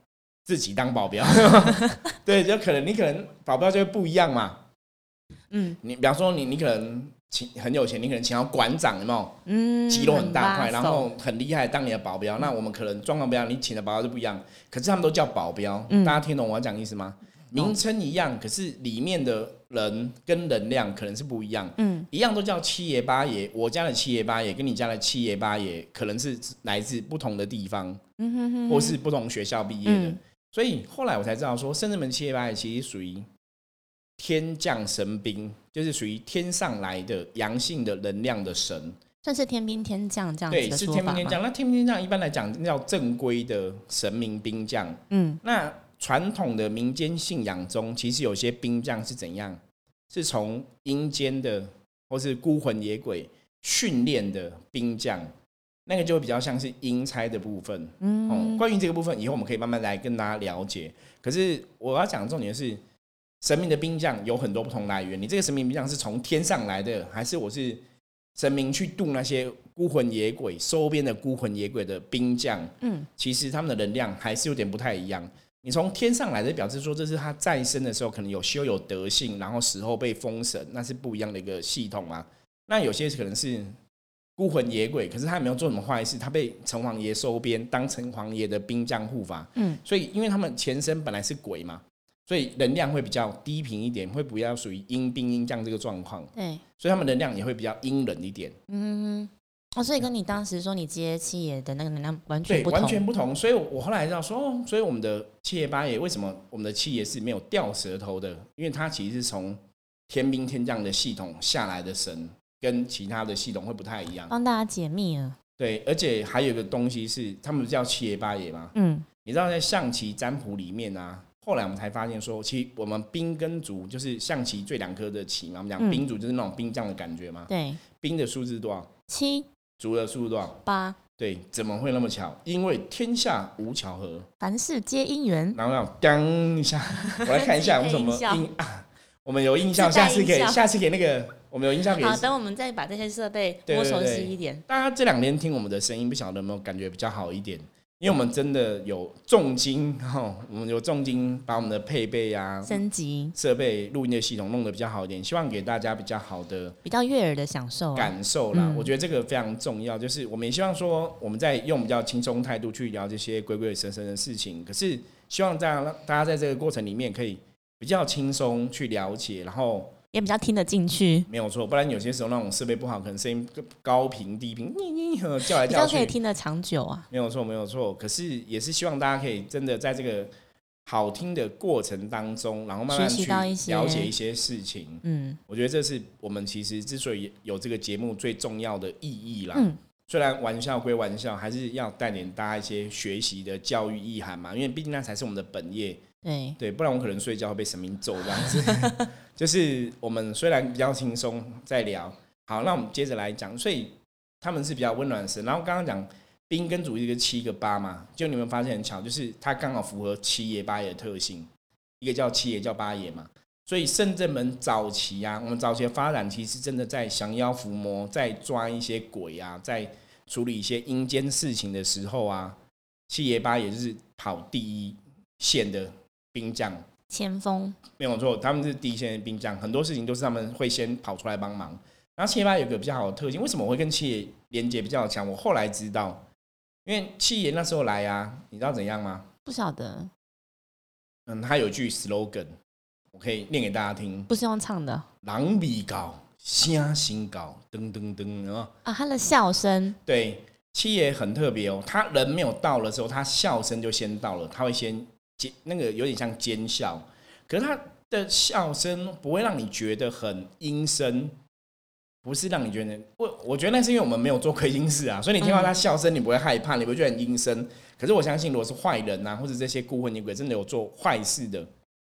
自己当保镖，对，就可能你可能保镖就会不一样嘛。嗯，你比方说你你可能请很有钱，你可能请到馆长，有没有？嗯，肌肉很大块，然后很厉害，当你的保镖。那我们可能状况不一样，你请的保镖就不一样。可是他们都叫保镖，大家听懂我要讲意思吗？名称一样，可是里面的人跟能量可能是不一样。嗯，一样都叫七爷八爷，我家的七爷八爷跟你家的七爷八爷可能是来自不同的地方，嗯哼哼，或是不同学校毕业的。所以后来我才知道，说圣人门七爷八爷其实属于天降神兵，就是属于天上来的阳性的能量的神，算是天兵天将这样子对，是天兵天将。那天兵天将一般来讲叫正规的神明兵将。嗯，那传统的民间信仰中，其实有些兵将是怎样？是从阴间的或是孤魂野鬼训练的兵将。那个就比较像是阴差的部分，嗯，关于这个部分，以后我们可以慢慢来跟大家了解。可是我要讲的重点是，神明的兵将有很多不同来源。你这个神明兵将是从天上来的，还是我是神明去渡那些孤魂野鬼、收编的孤魂野鬼的兵将？嗯，其实他们的能量还是有点不太一样。你从天上来的，表示说这是他再生的时候可能有修有德性，然后死后被封神，那是不一样的一个系统啊。那有些可能是。孤魂野鬼，可是他也没有做什么坏事，他被城隍爷收编当城隍爷的兵将护法。嗯，所以因为他们前身本来是鬼嘛，所以能量会比较低频一点，会比较属于阴兵阴将这个状况。对，所以他们能量也会比较阴冷一点。嗯，哦，所以跟你当时说你接七爷的那个能量完全对，不同，完全不同。所以我后来知道说，哦，所以我们的七爷八爷为什么我们的七爷是没有掉舌头的？因为他其实是从天兵天将的系统下来的神，跟其他的系统会不太一样。帮大家解密了。对，而且还有一个东西是，他们叫七爷八爷嘛。嗯，你知道在象棋占卜里面啊，后来我们才发现说，其实我们兵跟卒就是象棋最两颗的棋嘛，我们讲嗯兵卒就是那种兵将的感觉嘛。对，兵的数字多少？七卒的数字多少？八，对，怎么会那么巧？因为天下无巧合。凡事皆因缘。然后让当一下，我来看一下我们什么 自己配音音啊？我们有印象，下次可以，音效下次给那个我们有音效给好，等我们再把这些设备摸熟悉一点。大家这两天听我们的声音，不晓得有没有感觉比较好一点？因为我们真的有重金哈，我们有重金把我们的配备啊、升级设备、录音的系统弄得比较好一点，希望给大家比较好的比较悦耳的享受啊、感受啦。嗯我觉得这个非常重要，就是我们也希望说我们在用比较轻松态度去聊这些鬼鬼神神的事情，可是希望大家大家在这个过程里面可以比较轻松去了解，然后也比较听得进去，没有错，不然有些时候那种设备不好，可能声音高频低频，你你呃叫来叫去，较可以听得长久啊。没有错没有错。可是也是希望大家可以真的在这个好听的过程当中，然后慢慢去了解一些事情。嗯我觉得这是我们其实之所以有这个节目最重要的意义啦。嗯，虽然玩笑归玩笑，还是要带点大家一些学习的教育意涵嘛，因为毕竟那才是我们的本业。对，对，不然我可能睡觉会被神明揍这样子。就是我们虽然比较轻松在聊，好，那我们接着来讲，所以他们是比较温暖的神。然后刚刚讲兵跟主一个七个八嘛，就你们发现很巧，就是它刚好符合七爷八爷的特性，一个叫七爷，叫八爷嘛。所以圣正门早期啊，我们早期的发展其实真的在降妖伏魔，在抓一些鬼啊，在处理一些阴间事情的时候啊，七爷八爷就是跑第一线的兵将，前锋没有错，他们是第一线的兵将，很多事情都是他们会先跑出来帮忙。然后七爷八有个比较好的特性，为什么我会跟七爷连接比较强？我后来知道，因为七爷那时候来啊，你知道怎样吗？不晓得，嗯，他有句 slogan，我可以念给大家听：不是用唱的狼比高，虾心高，噔噔噔啊！啊，他的笑声对，七爷很特别哦，他人没有到的时候，他笑声就先到了，他会先尖，那个有点像尖笑，可是他的笑声不会让你觉得很阴森，不是让你觉得我我觉得那是因为我们没有做亏心事啊，所以你听到他笑声，你不会害怕，你不会觉得很阴森。可是我相信，如果是坏人啊，或者这些孤魂野鬼真的有做坏事的，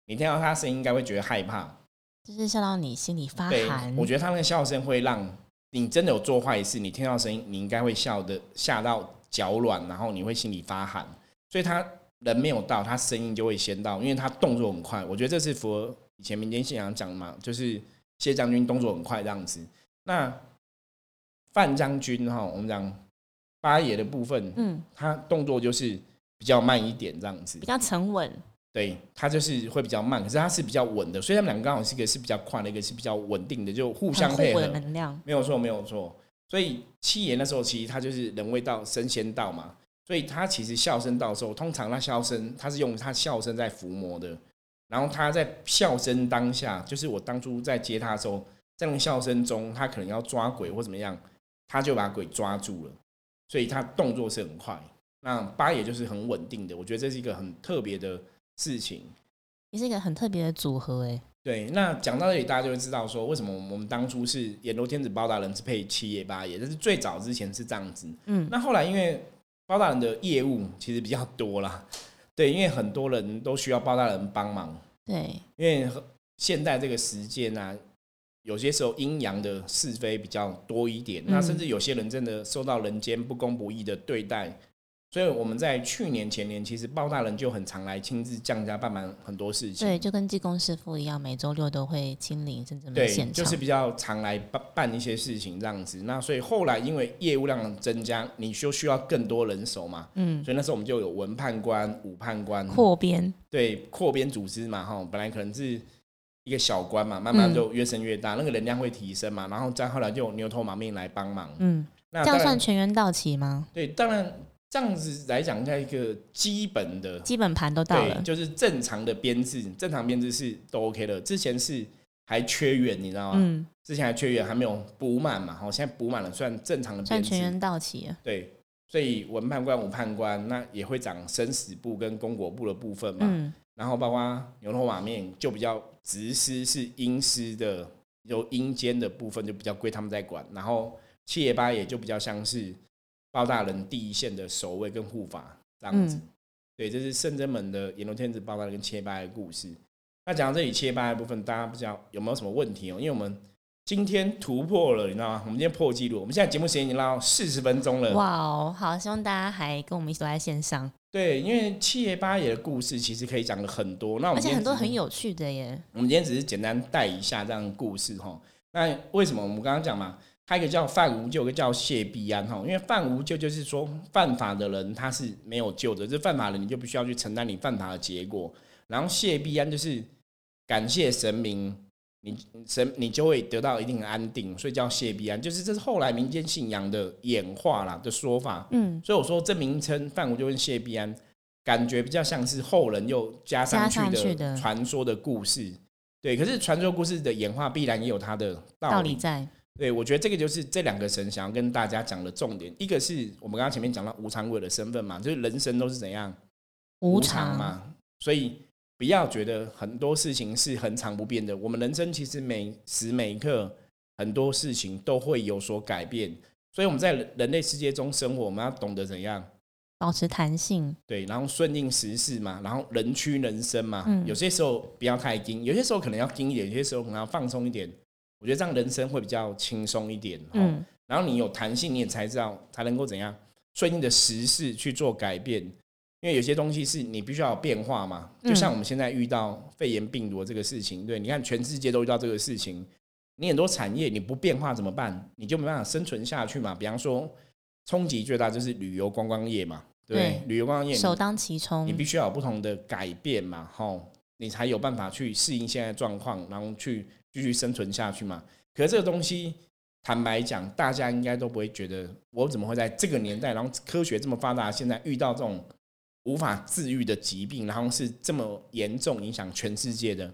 你听到他声音应该会觉得害怕。就是笑到你心里发对寒。，我觉得他那个笑声会让你真的有做坏事，你听到声音，你应该会笑的吓到脚软，然后你会心里发寒。所以他人没有到，他声音就会先到，因为他动作很快。我觉得这是符合以前民间信仰讲嘛，就是谢将军动作很快这样子。那范将军哈，我们讲八爷的部分，嗯，他动作就是比较慢一点这样子比。较沉稳，对，他就是会比较慢，可是他是比较稳的，所以他们两个刚好是一个是比较快的，一个是比较稳定的，就互相配合的。能量。没有错，没有错。所以七爷那时候其实他就是人未到，神仙到嘛，所以他其实笑声到的时候，通常他笑声他是用他笑声在伏魔的，然后他在笑声当下，就是我当初在接他的时候，在那个笑声中，他可能要抓鬼或怎么样，他就把鬼抓住了，所以他动作是很快。那八爷就是很稳定的，我觉得这是一个很特别的事情。也是一个很特别的组合哎。对，那讲到这里，大家就会知道说，为什么我们当初是演罗天子包大人是配七爷八爷，这是最早之前是这样子。嗯，那后来因为包大人的业务其实比较多啦，对，因为很多人都需要包大人帮忙，对，因为现在这个时间啊，有些时候阴阳的是非比较多一点，那嗯。甚至有些人真的受到人间不公不义的对待。所以我们在去年前年，其实包大人就很常来亲自降价办满很多事情。对，就跟济公师傅一样，每周六都会亲临深圳门对现，场。就是比较常来办办一些事情这样子。那所以后来因为业务量增加，你就需要更多人手嘛，嗯，所以那时候我们就有文判官、武判官，扩编，对扩编组织嘛，哈，本来可能是一个小官嘛，慢慢嗯就越升越大，那个能量会提升嘛，然后再后来就牛头马面来帮忙。嗯，那这样算全员到齐吗？对，当然这样子来讲，在一个基本的基本盘都到，了，就是正常的编制，正常编制是都 OK 的。之前是还缺员，你知道吗？嗯，之前还缺员，还没有补满嘛。好，现在补满了，算正常的。算全员到齐了。对，所以文判官、武判官那也会长生死部跟公国部的部分嘛。嗯。然后包括牛头马面就比较直司是阴司的，有阴间的部分就比较归他们在管。然后七爷八爷就比较像是包大人第一线的守卫跟护法这样子。对，这是圣真门的阎罗天子包大人跟七爷八爷的故事。那讲到这里切八的部分，大家不知道有没有什么问题哦？因为我们今天突破了，你知道吗？我们今天破纪录，我们现在节目时间已经拉到四十分钟了。哇哦，好，希望大家还跟我们一起都在线上。对，因为七爷八爷的故事其实可以讲的很多，那我们而且很多很有趣的耶。我们今天只是简单带一下这样故事哈。那为什么我们刚刚讲嘛？还有一个叫范无救，一个叫谢必安哈。因为范无救就是说犯法的人他是没有救的，这犯法的你就必须要去承担你犯法的结果。然后谢必安就是。感谢神明，你神你就会得到一定的安定，所以叫谢必安，就是这是后来民间信仰的演化啦的说法。嗯，所以我说这名称范无就跟谢必安，感觉比较像是后人又加上去的传说的故事。对，可是传说故事的演化必然也有它的道理在。对，我觉得这个就是这两个神想要跟大家讲的重点。一个是我们刚刚前面讲到无常鬼的身份嘛，就是人生都是怎样无常嘛，所以。不要觉得很多事情是恒常不变的。我们人生其实每时每刻很多事情都会有所改变，所以我们在人类世界中生活，我们要懂得怎样保持弹性。对，然后顺应时势嘛，然后人屈人伸嘛。嗯。有些时候不要太精，有些时候可能要精一点，有些时候可能要放松一点。我觉得这样人生会比较轻松一点。嗯。然后你有弹性，你也才知道才能够怎样顺应的时势去做改变。因为有些东西是你必须要有变化嘛，就像我们现在遇到肺炎病毒这个事情，对，你看全世界都遇到这个事情，你很多产业你不变化怎么办？你就没办法生存下去嘛。比方说，冲击最大就是旅游观光业嘛，对，旅游观光业首当其冲，你必须要有不同的改变嘛，吼，你才有办法去适应现在状况，然后去继续生存下去嘛。可是这个东西，坦白讲，大家应该都不会觉得，我怎么会在这个年代，然后科学这么发达，现在遇到这种。无法治愈的疾病，然后是这么严重影响全世界的。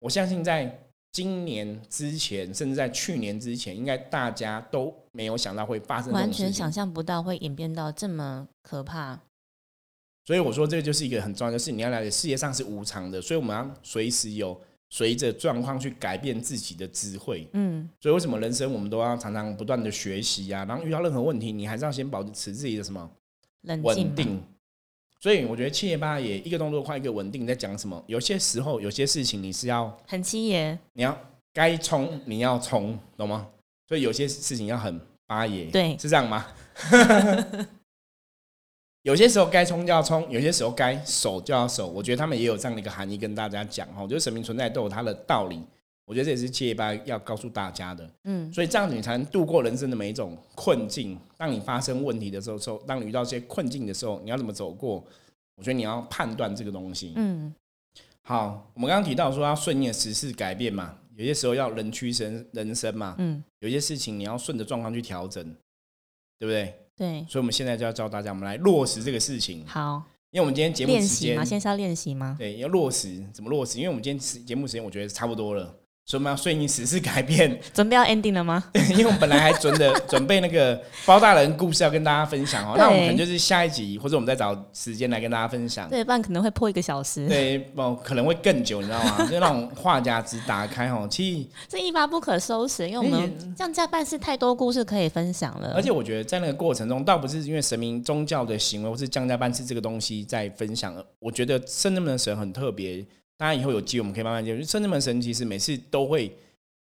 我相信在今年之前，甚至在去年之前，应该大家都没有想到会发生，完全想象不到会演变到这么可怕。所以我说，这个就是一个很重要的事。你要了解，世界上是无常的，所以我们要随时有随着状况去改变自己的智慧。嗯，所以为什么人生我们都要常常不断的学习呀？然后遇到任何问题，你还是要先保持自己的什么稳定。所以我觉得七爷八爷一个动作快一个稳定，在讲什么？有些时候有些事情你是要很七爷，你要该冲你要冲，懂吗？所以有些事情要很八爷，对，是这样吗？有些时候该冲就要冲，有些时候该守就要守。我觉得他们也有这样的一个含义跟大家讲哈，就是神明存在都有它的道理。我觉得这也是七爷八要告诉大家的。嗯，所以这样你才能度过人生的每一种困境。当你发生问题的时候，时候当你遇到一些困境的时候，你要怎么走过？我觉得你要判断这个东西。嗯，好，我们刚刚提到说要顺应时事改变嘛，有些时候要人屈人人生嘛。嗯，有些事情你要顺着状况去调整，对不对？对。所以，我们现在就要教大家，我们来落实这个事情。好，因为我们今天节目时间，先是要练习吗？对，要落实怎么落实？因为我们今天节目时间，我觉得差不多了。所以我们要顺应时事改变，准备要 ending 了吗？因为我们本来还准的 准备那个包大人故事要跟大家分享哦，那我们可能就是下一集，或者我们再找时间来跟大家分享。对，不然可能会破一个小时。对，哦，可能会更久，你知道吗？就那种话匣子打开哦，其实这一发不可收拾，因为我们这样加办事太多故事可以分享了。而且我觉得在那个过程中，倒不是因为神明宗教的行为或是降价办事这个东西在分享，我觉得圣人们的神很特别。大家以后有机会我们可以慢慢接触。圣人门神其实每次都会。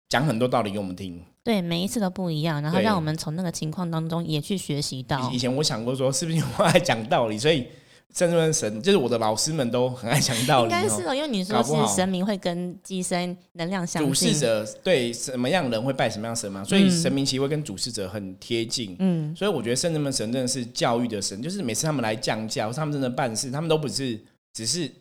讲很多道理给我们听，对，每一次都不一样，然后让我们从那个情况当中也去学习到。以前我想过说，是不是我爱讲道理，所以圣人神就是我的老师们都很爱讲道理。应该是哦，因为你说是神明会跟机身能量相主事者对什么样人会拜什么样神嘛，所以神明其实会跟主事者很贴近。嗯，所以我觉得圣人门神真的是教育的神，就是每次他们来降教，他们真的办事，他们都不是只是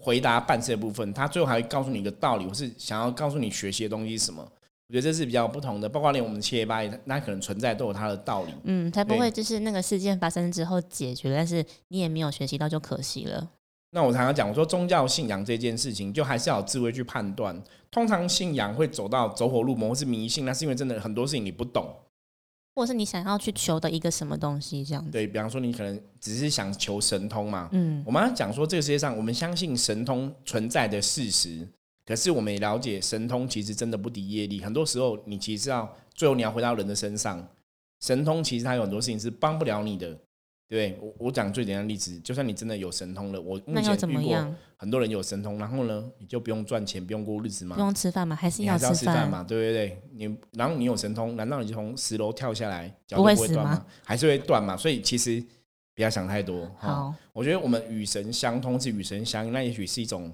回答办事的部分，他最后还会告诉你一个道理，或是想要告诉你学习的东西是什么。我觉得这是比较不同的，包括连我们七爷八爷，那可能存在都有它的道理。嗯，才不会就是那个事件发生之后解决，但是你也没有学习到，就可惜了。那我常常讲，我说宗教信仰这件事情，就还是要有智慧去判断。通常信仰会走到走火入魔或是迷信，那是因为真的很多事情你不懂。或是你想要去求的一个什么东西，这样子。对比方说，你可能只是想求神通嘛。嗯，我们要讲说，这个世界上我们相信神通存在的事实，可是我们也了解神通其实真的不敌业力。很多时候，你其实要最后你要回到人的身上，神通其实它有很多事情是帮不了你的。对我，我讲最简单的例子，就算你真的有神通了，我目前遇过很多人有神通，然后呢，你就不用赚钱，不用过日子吗？不用吃饭吗？还是要吃饭嘛？对不对，你然后你有神通，难道你就从十楼跳下来脚不会断吗？还是会断嘛？所以其实不要想太多。好，我觉得我们与神相通是与神相应，那也许是一种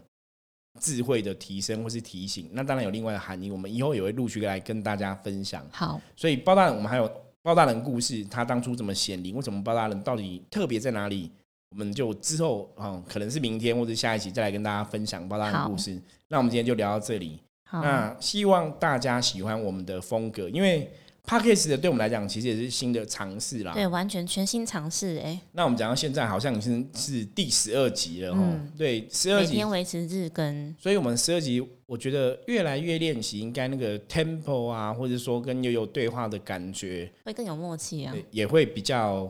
智慧的提升或是提醒。那当然有另外的含义，我们以后也会陆续来跟大家分享。好，所以包大人，我们还有。包大人故事，他当初怎么显灵？为什么包大人到底特别在哪里？我们就之后啊，可能是明天或者下一期再来跟大家分享包大人故事。那我们今天就聊到这里。那希望大家喜欢我们的风格，因为。P a c k a g e 的对我们来讲，其实也是新的尝试啦。对，完全全新尝试哎。那我们讲到现在，好像已经是第十二集了哦。对，十二集。每天维持日更。所以，我们十二集，我觉得越来越练习，应该那个 tempo 啊，或者说跟悠悠对话的感觉，会更有默契啊。也会比较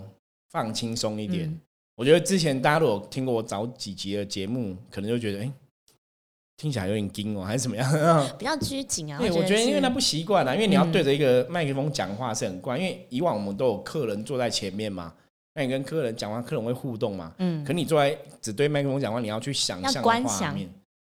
放轻松一点。我觉得之前大家如果听过我早几集的节目，可能就觉得哎。听起来有点惊哦，还是怎么样？比较拘谨啊。对，我觉得因为他不习惯啊，因为你要对着一个麦克风讲话是很怪。因为以往我们都有客人坐在前面嘛，那你跟客人讲话，客人会互动嘛。嗯。可你坐在只对麦克风讲话，你要去想象画面。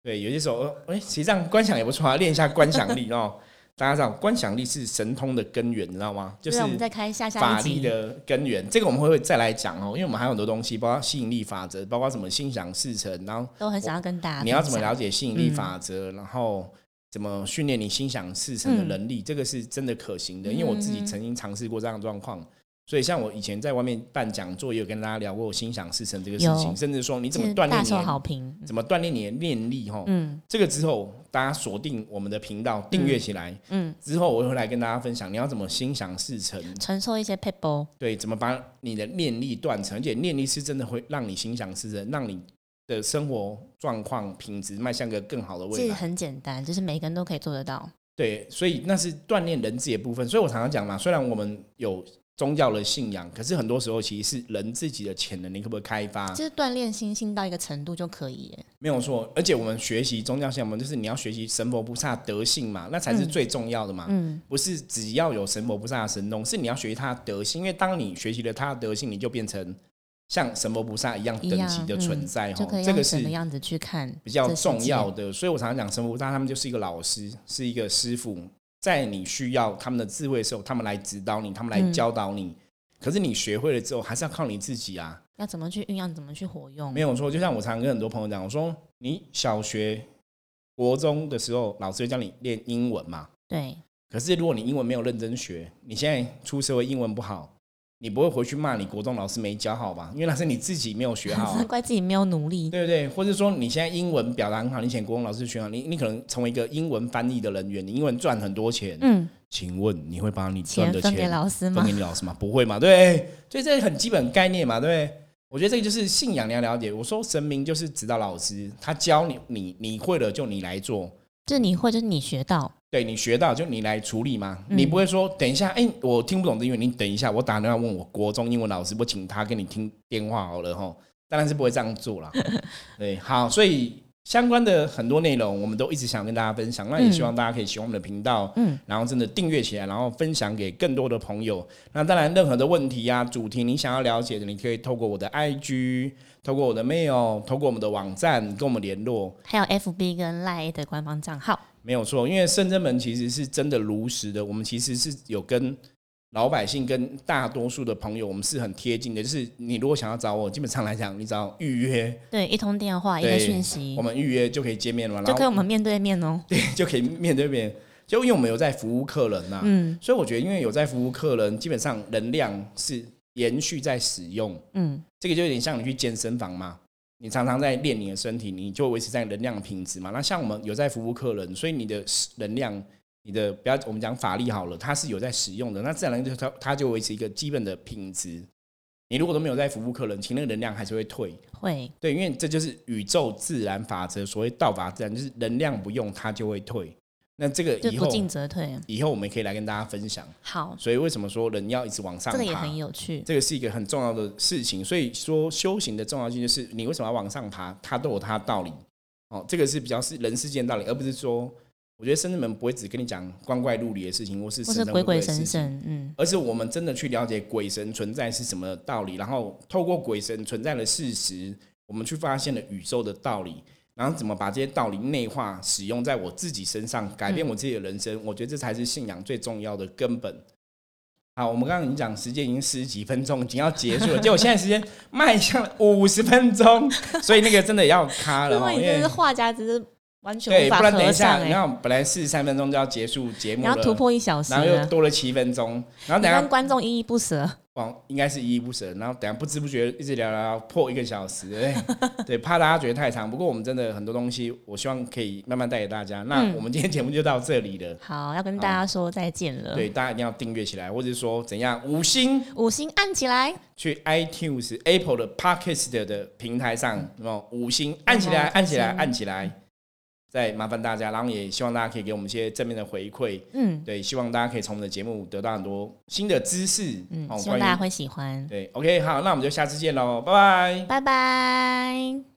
对，有些时候，哎，实际上观想也不错啊，练一下观想力哦。大家知道，观想力是神通的根源，你知道吗？就是我们在开下下法力的根源。这个我们会会再来讲哦，因为我们还有很多东西，包括吸引力法则，包括什么心想事成，然后都很想要跟大家。你要怎么了解吸引力法则？然后怎么训练你心想事成的能力？这个是真的可行的，因为我自己曾经尝试过这样的状况。所以，像我以前在外面办讲座，也有跟大家聊过心想事成这个事情，甚至说你怎么锻炼你，怎么锻炼你的念力哈。嗯，这个之后大家锁定我们的频道，订阅起来。嗯，之后我会来跟大家分享，你要怎么心想事成，承受一些 people。对，怎么把你的念力断成，而且念力是真的会让你心想事成，让你的生活状况品质迈向个更好的未来。其实很简单，就是每个人都可以做得到。对，所以那是锻炼人自己的部分。所以我常常讲嘛，虽然我们有。宗教的信仰，可是很多时候其实是人自己的潜能，你可不可以开发？就是锻炼心性到一个程度就可以。没有错，而且我们学习宗教信仰，就是你要学习神佛菩萨德性嘛，那才是最重要的嘛。嗯，不是只要有神佛菩萨的神通，是你要学习他的德性，因为当你学习了他的德性，你就变成像神佛菩萨一样等级的存在。哈，这个是什么样子去看比较重要的。所以我常常讲，神佛菩萨他们就是一个老师，是一个师傅。在你需要他们的智慧的时候，他们来指导你，他们来教导你。可是你学会了之后，还是要靠你自己啊。要怎么去运用，怎么去活用？没有错。就像我常常跟很多朋友讲，我说你小学、国中的时候，老师会教你练英文嘛？对。可是如果你英文没有认真学，你现在出社会英文不好。你不会回去骂你国中老师没教好吧？因为那是你自己没有学好，怪自己没有努力，对不对？或者说你现在英文表达很好，你请国中老师学好，你你可能成为一个英文翻译的人员，你英文赚很多钱。嗯，请问你会把你赚的钱分给老师吗？分给你老师吗？不会嘛？对，所以这很基本概念嘛，对？我觉得这个就是信仰，你要了解。我说神明就是指导老师，他教你，你你会了就你来做。就是你会，就是你学到，对你学到就你来处理嘛。你不会说等一下，哎，我听不懂的英文，你等一下，我打电话问我国中英文老师，我请他给你听电话好了哈。当然是不会这样做了。对，好，所以相关的很多内容，我们都一直想跟大家分享。那也希望大家可以喜欢我们的频道，嗯，然后真的订阅起来，然后分享给更多的朋友。那当然，任何的问题呀、主题你想要了解的，你可以透过我的 IG。透过我的 mail，透过我们的网站跟我们联络，还有 FB 跟 Line 的官方账号，没有错。因为圣真门其实是真的如实的，我们其实是有跟老百姓、跟大多数的朋友，我们是很贴近的。就是你如果想要找我，基本上来讲，你只要预约，对，一通电话，一个讯息，我们预约就可以见面了，就可以我们面对面哦，对，就可以面对面。就因为我们有在服务客人呐，嗯，所以我觉得，因为有在服务客人，基本上能量是。延续在使用，嗯，这个就有点像你去健身房嘛，你常常在练你的身体，你就维持在能量的品质嘛。那像我们有在服务客人，所以你的能量，你的不要我们讲法力好了，它是有在使用的，那自然就它它就维持一个基本的品质。你如果都没有在服务客人，其实那个能量还是会退，会对，因为这就是宇宙自然法则，所谓道法自然，就是能量不用它就会退。那这个以后就不进则退。以后我们可以来跟大家分享。好，所以为什么说人要一直往上爬？这个也很有趣。这个是一个很重要的事情。所以说修行的重要性就是你为什么要往上爬，它都有它的道理。哦，这个是比较是人世间道理，而不是说。我觉得圣人们不会只跟你讲光怪陆离的事情，或是鬼鬼神神，嗯，而是我们真的去了解鬼神存在是什么道理，然后透过鬼神存在的事实，我们去发现了宇宙的道理，然后怎么把这些道理内化使用在我自己身上，改变我自己的人生。我觉得这才是信仰最重要的根本。好，我们刚刚已经讲时间已经十几分钟，已经要结束了，结果现在时间迈向五十分钟，所以那个真的要卡了，因为你是画家，只是。完全对，不然等一下，你看本来四十三分钟就要结束节目了，然后突破一小时，然后又多了七分钟，然后等下观众依依不舍，哦，应该是依依不舍，然后等下不知不觉一直聊聊破一个小时，对，对，怕大家觉得太长。不过我们真的很多东西，我希望可以慢慢带给大家。那我们今天节目就到这里了，好，要跟大家说再见了。对，大家一定要订阅起来，或者说怎样五星五星按起来，去 iTunes Apple 的 Podcast 的平台上，五星按起来，按起来，按起来。再麻烦大家，然后也希望大家可以给我们一些正面的回馈。嗯，对，希望大家可以从我们的节目得到很多新的知识。嗯，希望大家会喜欢。对，OK，好，那我们就下次见喽，拜拜，拜拜。